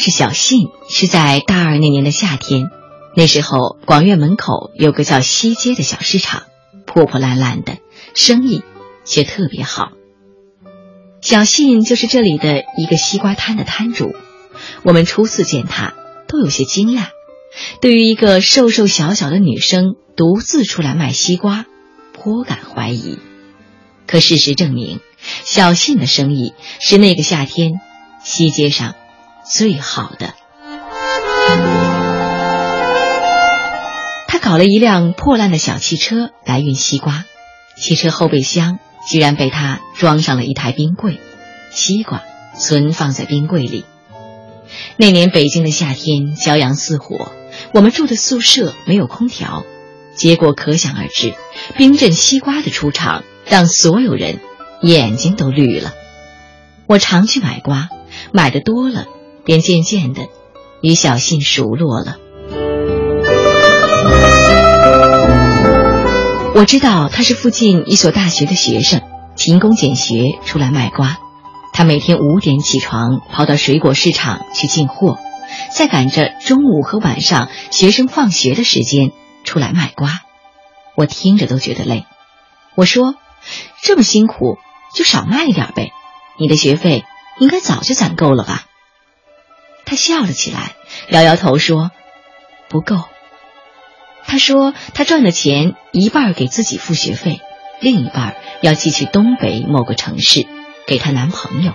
识小信是在大二那年的夏天，那时候广院门口有个叫西街的小市场，破破烂烂的，生意却特别好。小信就是这里的一个西瓜摊的摊主。我们初次见他都有些惊讶，对于一个瘦瘦小小的女生独自出来卖西瓜，颇感怀疑。可事实证明，小信的生意是那个夏天西街上最好的。他搞了一辆破烂的小汽车来运西瓜，汽车后备箱居然被他装上了一台冰柜，西瓜存放在冰柜里。那年北京的夏天骄阳似火，我们住的宿舍没有空调，结果可想而知。冰镇西瓜的出场让所有人眼睛都绿了。我常去买瓜，买的多了，便渐渐的与小信熟络了。我知道他是附近一所大学的学生，勤工俭学出来卖瓜。他每天五点起床，跑到水果市场去进货，再赶着中午和晚上学生放学的时间出来卖瓜。我听着都觉得累。我说：“这么辛苦，就少卖一点呗。你的学费应该早就攒够了吧？”他笑了起来，摇摇头说：“不够。”他说：“他赚的钱一半给自己付学费，另一半要寄去东北某个城市。”给她男朋友，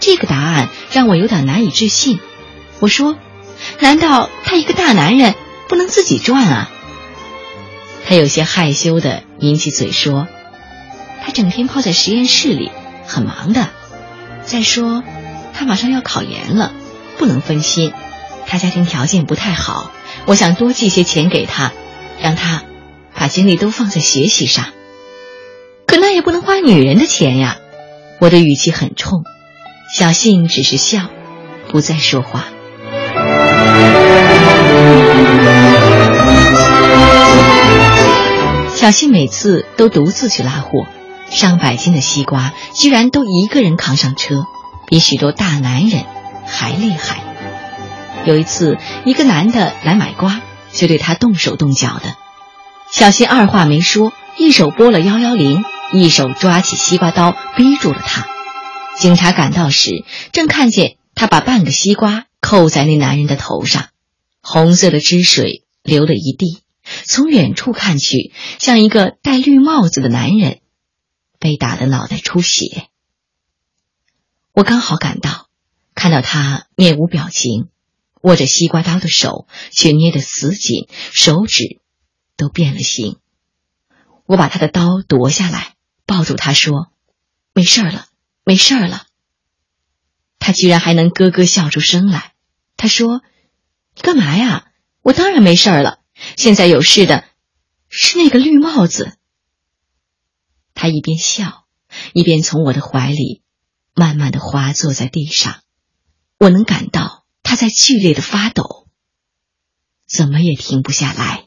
这个答案让我有点难以置信。我说：“难道他一个大男人不能自己赚啊？”他有些害羞的抿起嘴说：“他整天泡在实验室里，很忙的。再说，他马上要考研了，不能分心。他家庭条件不太好，我想多寄些钱给他，让他把精力都放在学习上。可那也不能花女人的钱呀。”我的语气很冲，小信只是笑，不再说话。小信每次都独自去拉货，上百斤的西瓜居然都一个人扛上车，比许多大男人还厉害。有一次，一个男的来买瓜，就对他动手动脚的，小新二话没说，一手拨了幺幺零。一手抓起西瓜刀，逼住了他。警察赶到时，正看见他把半个西瓜扣在那男人的头上，红色的汁水流了一地。从远处看去，像一个戴绿帽子的男人被打得脑袋出血。我刚好赶到，看到他面无表情，握着西瓜刀的手却捏得死紧，手指都变了形。我把他的刀夺下来。抱住他说：“没事了，没事了。”他居然还能咯咯笑出声来。他说：“你干嘛呀？我当然没事了。现在有事的是那个绿帽子。”他一边笑，一边从我的怀里慢慢的滑坐在地上。我能感到他在剧烈的发抖，怎么也停不下来。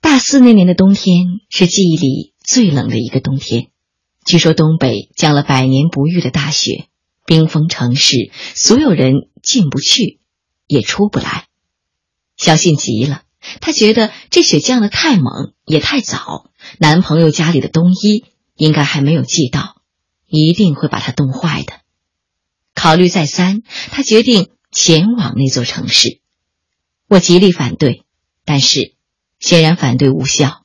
大四那年的冬天是记忆里。最冷的一个冬天，据说东北降了百年不遇的大雪，冰封城市，所有人进不去，也出不来。小信急了，他觉得这雪降的太猛，也太早，男朋友家里的冬衣应该还没有寄到，一定会把他冻坏的。考虑再三，他决定前往那座城市。我极力反对，但是显然反对无效。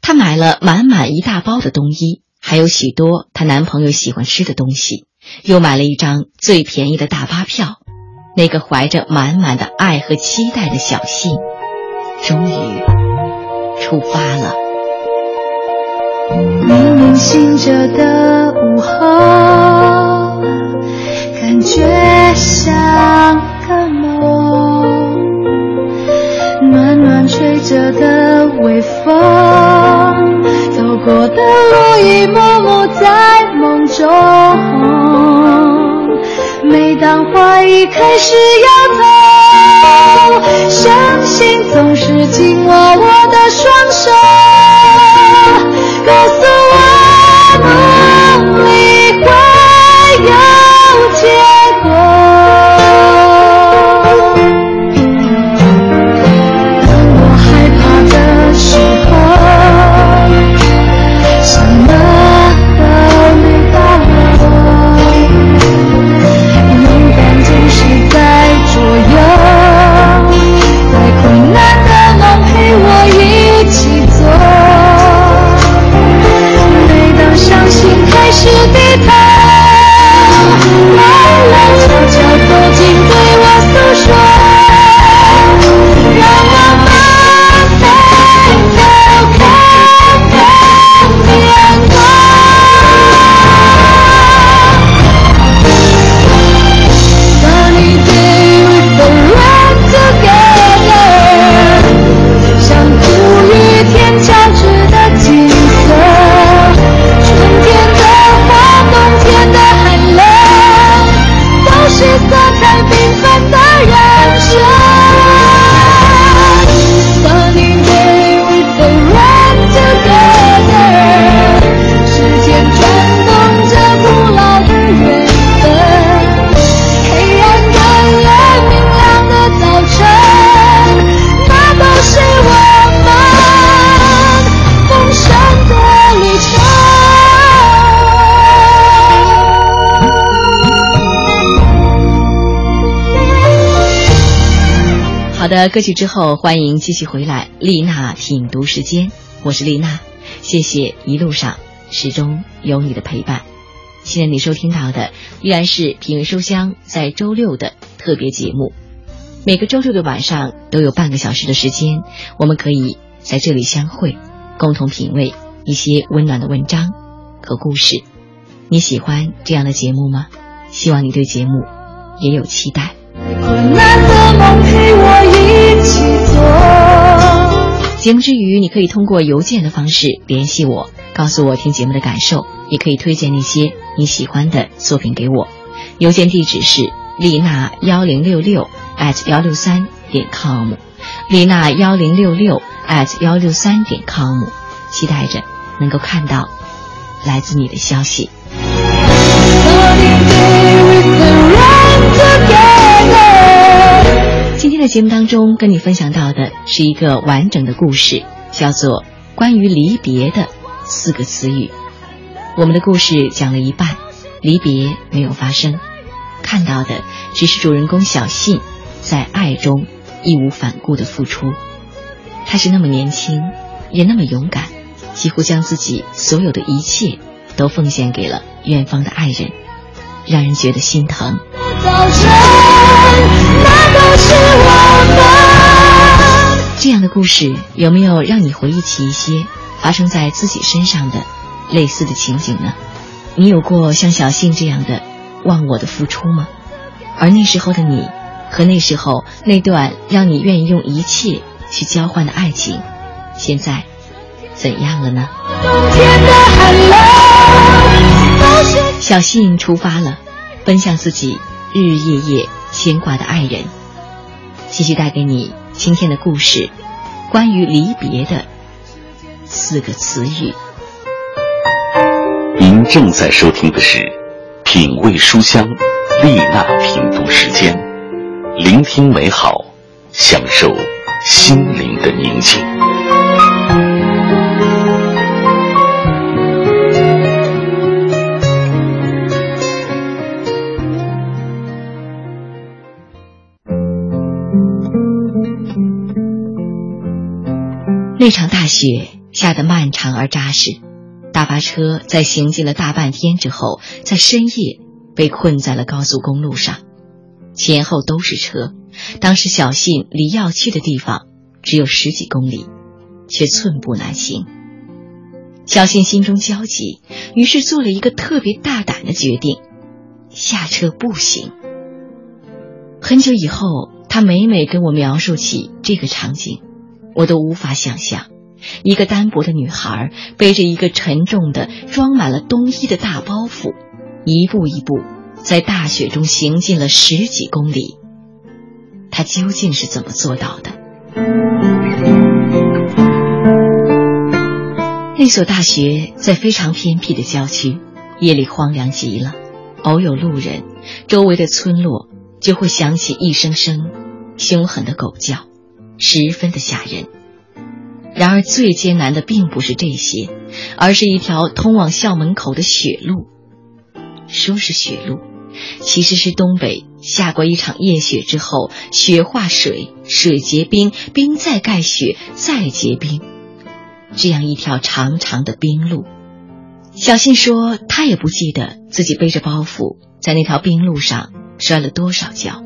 她买了满满一大包的冬衣，还有许多她男朋友喜欢吃的东西，又买了一张最便宜的大巴票。那个怀着满满的爱和期待的小信，终于出发了。明明醒着的午后，感觉像个梦，暖暖吹着的微风。走过的路一幕幕在梦中，每当怀疑开始摇头，相信总是紧 Peter. 歌曲之后，欢迎继续回来，丽娜品读时间，我是丽娜，谢谢一路上始终有你的陪伴。现在你收听到的依然是品味书香在周六的特别节目，每个周六的晚上都有半个小时的时间，我们可以在这里相会，共同品味一些温暖的文章和故事。你喜欢这样的节目吗？希望你对节目也有期待。节目之余，你可以通过邮件的方式联系我，告诉我听节目的感受，也可以推荐那些你喜欢的作品给我。邮件地址是丽娜幺零六六 at 幺六三点 com，丽娜幺零六六 at 幺六三点 com，期待着能够看到来自你的消息。今天的节目当中，跟你分享到的是一个完整的故事，叫做《关于离别的四个词语》。我们的故事讲了一半，离别没有发生，看到的只是主人公小信在爱中义无反顾的付出。他是那么年轻，也那么勇敢，几乎将自己所有的一切都奉献给了远方的爱人，让人觉得心疼。的是我们这样的故事有没有让你回忆起一些发生在自己身上的类似的情景呢？你有过像小信这样的忘我的付出吗？而那时候的你和那时候那段让你愿意用一切去交换的爱情，现在怎样了呢？小信出发了，奔向自己日日夜夜牵挂的爱人，继续带给你。今天的故事，关于离别的四个词语。您正在收听的是《品味书香》丽娜品读时间，聆听美好，享受心灵的宁静。那场大雪下得漫长而扎实，大巴车在行进了大半天之后，在深夜被困在了高速公路上，前后都是车。当时小信离要去的地方只有十几公里，却寸步难行。小信心中焦急，于是做了一个特别大胆的决定：下车步行。很久以后，他每每跟我描述起这个场景。我都无法想象，一个单薄的女孩背着一个沉重的、装满了冬衣的大包袱，一步一步在大雪中行进了十几公里。她究竟是怎么做到的？那所大学在非常偏僻的郊区，夜里荒凉极了，偶有路人，周围的村落就会响起一声声凶狠的狗叫。十分的吓人。然而，最艰难的并不是这些，而是一条通往校门口的雪路。说是雪路，其实是东北下过一场夜雪之后，雪化水，水结冰，冰再盖雪，再结冰，这样一条长长的冰路。小信说，他也不记得自己背着包袱在那条冰路上摔了多少跤，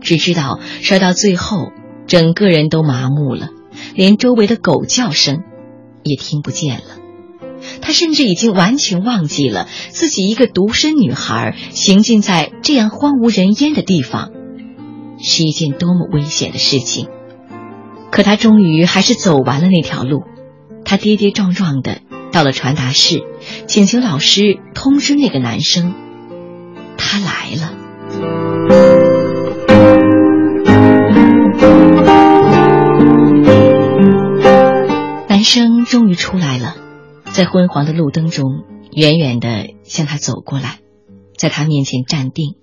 只知道摔到最后。整个人都麻木了，连周围的狗叫声也听不见了。他甚至已经完全忘记了自己一个独身女孩行进在这样荒无人烟的地方是一件多么危险的事情。可他终于还是走完了那条路。他跌跌撞撞的到了传达室，请求老师通知那个男生，他来了。男生终于出来了，在昏黄的路灯中，远远的向他走过来，在他面前站定。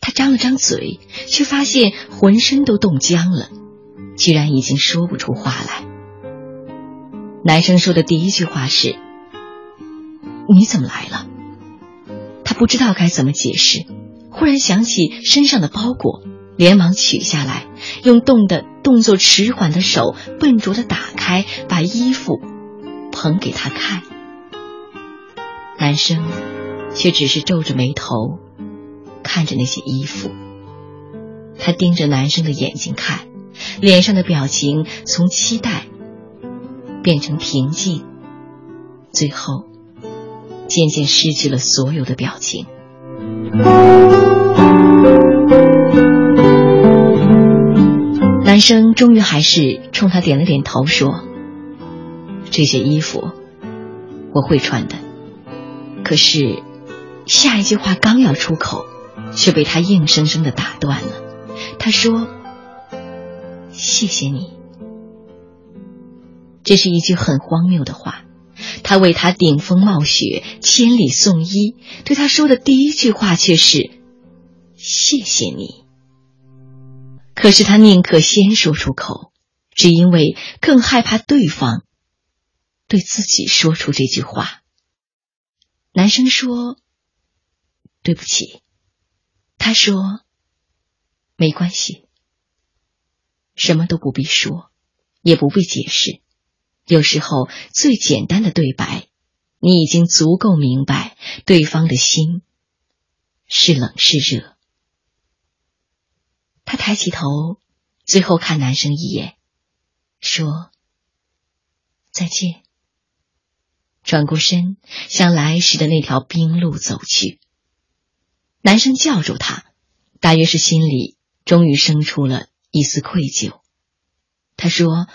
他张了张嘴，却发现浑身都冻僵了，居然已经说不出话来。男生说的第一句话是：“你怎么来了？”他不知道该怎么解释，忽然想起身上的包裹，连忙取下来，用冻的动作迟缓的手笨拙的打开，把衣服捧给他看。男生却只是皱着眉头看着那些衣服。他盯着男生的眼睛看，脸上的表情从期待变成平静，最后渐渐失去了所有的表情。男生终于还是冲他点了点头，说：“这些衣服我会穿的。”可是下一句话刚要出口，却被他硬生生的打断了。他说：“谢谢你。”这是一句很荒谬的话。他为他顶风冒雪，千里送衣，对他说的第一句话却是：“谢谢你。”可是他宁可先说出口，只因为更害怕对方对自己说出这句话。男生说：“对不起。”他说：“没关系。”什么都不必说，也不必解释。有时候，最简单的对白，你已经足够明白对方的心是冷是热。他抬起头，最后看男生一眼，说：“再见。”转过身，向来时的那条冰路走去。男生叫住他，大约是心里终于生出了一丝愧疚。他说：“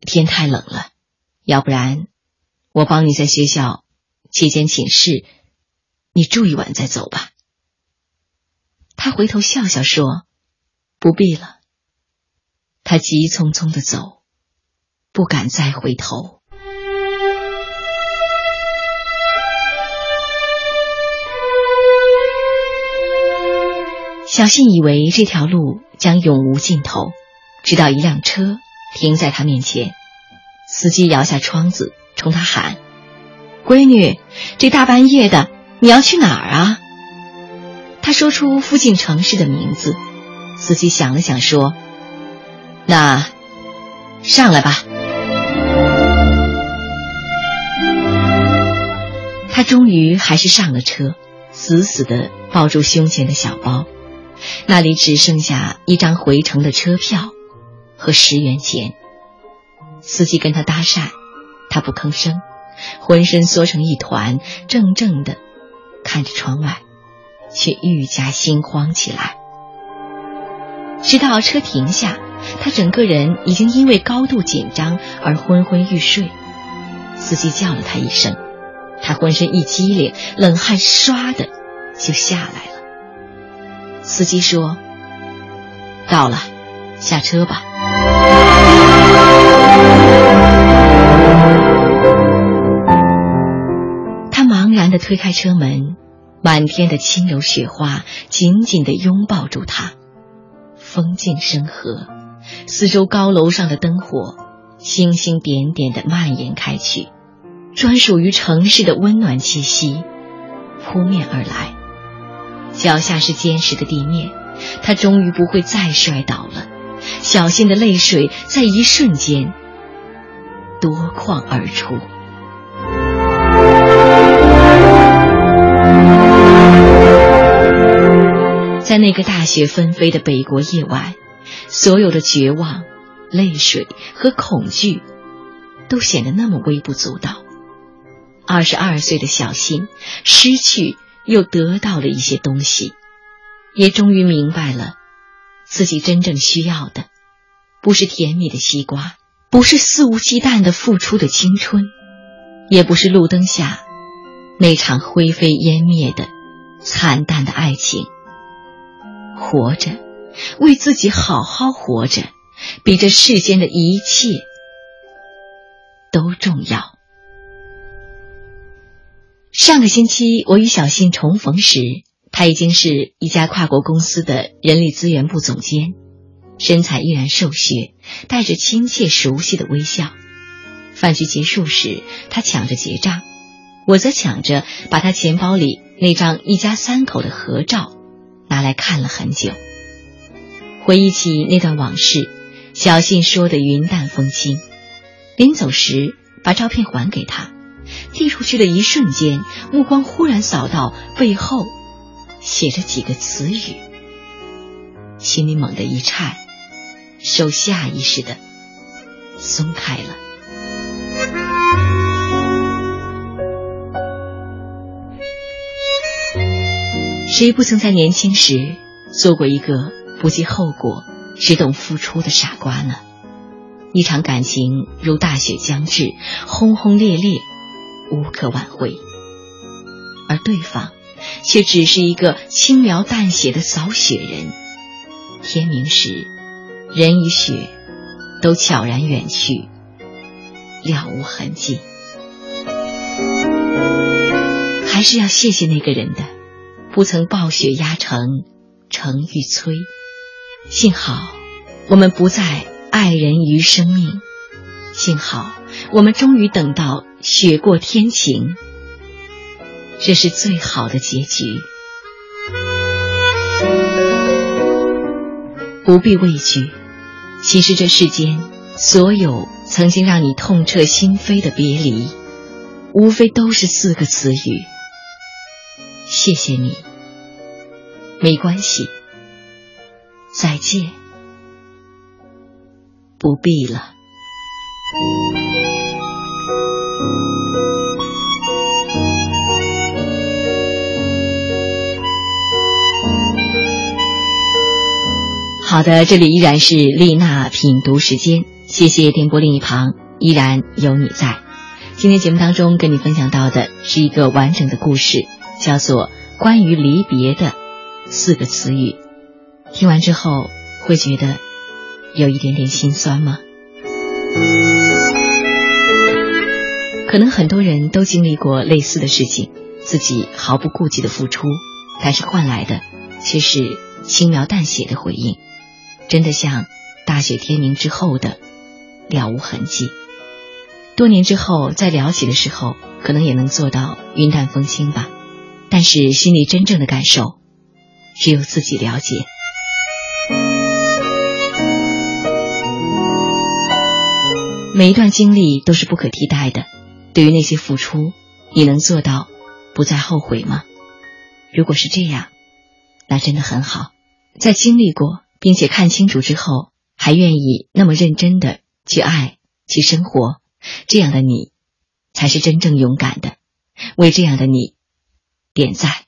天太冷了，要不然我帮你在学校借间寝室，你住一晚再走吧。”他回头笑笑说。不必了。他急匆匆的走，不敢再回头。小信以为这条路将永无尽头，直到一辆车停在他面前，司机摇下窗子冲他喊：“闺女，这大半夜的，你要去哪儿啊？”他说出附近城市的名字。司机想了想，说：“那上来吧。”他终于还是上了车，死死的抱住胸前的小包，那里只剩下一张回程的车票和十元钱。司机跟他搭讪，他不吭声，浑身缩成一团，怔怔的看着窗外，却愈加心慌起来。直到车停下，他整个人已经因为高度紧张而昏昏欲睡。司机叫了他一声，他浑身一激灵，冷汗唰的就下来了。司机说：“到了，下车吧。”他茫然的推开车门，满天的轻柔雪花紧紧的拥抱住他。风静山河，四周高楼上的灯火，星星点点的蔓延开去，专属于城市的温暖气息扑面而来。脚下是坚实的地面，他终于不会再摔倒了。小心的泪水在一瞬间夺眶而出。在那个大雪纷飞的北国夜晚，所有的绝望、泪水和恐惧，都显得那么微不足道。二十二岁的小新失去又得到了一些东西，也终于明白了，自己真正需要的，不是甜蜜的西瓜，不是肆无忌惮的付出的青春，也不是路灯下那场灰飞烟灭的惨淡的爱情。活着，为自己好好活着，比这世间的一切都重要。上个星期，我与小新重逢时，他已经是一家跨国公司的人力资源部总监，身材依然瘦削，带着亲切熟悉的微笑。饭局结束时，他抢着结账，我则抢着把他钱包里那张一家三口的合照。拿来看了很久，回忆起那段往事，小信说的云淡风轻，临走时把照片还给他，递出去的一瞬间，目光忽然扫到背后写着几个词语，心里猛地一颤，手下意识的松开了。谁不曾在年轻时做过一个不计后果？只懂付出的傻瓜呢？一场感情如大雪将至，轰轰烈烈，无可挽回，而对方却只是一个轻描淡写的扫雪人。天明时，人与雪都悄然远去，了无痕迹。还是要谢谢那个人的，不曾暴雪压城城欲摧。幸好，我们不再爱人于生命；幸好，我们终于等到雪过天晴。这是最好的结局。不必畏惧，其实这世间所有曾经让你痛彻心扉的别离，无非都是四个词语：谢谢你，没关系。再见，不必了。好的，这里依然是丽娜品读时间，谢谢电波另一旁依然有你在。今天节目当中跟你分享到的是一个完整的故事，叫做《关于离别的四个词语》。听完之后会觉得有一点点心酸吗？可能很多人都经历过类似的事情，自己毫不顾忌的付出，但是换来的却是轻描淡写的回应，真的像大雪天明之后的了无痕迹。多年之后再聊起的时候，可能也能做到云淡风轻吧，但是心里真正的感受，只有自己了解。每一段经历都是不可替代的。对于那些付出，你能做到不再后悔吗？如果是这样，那真的很好。在经历过并且看清楚之后，还愿意那么认真的去爱、去生活，这样的你，才是真正勇敢的。为这样的你点赞。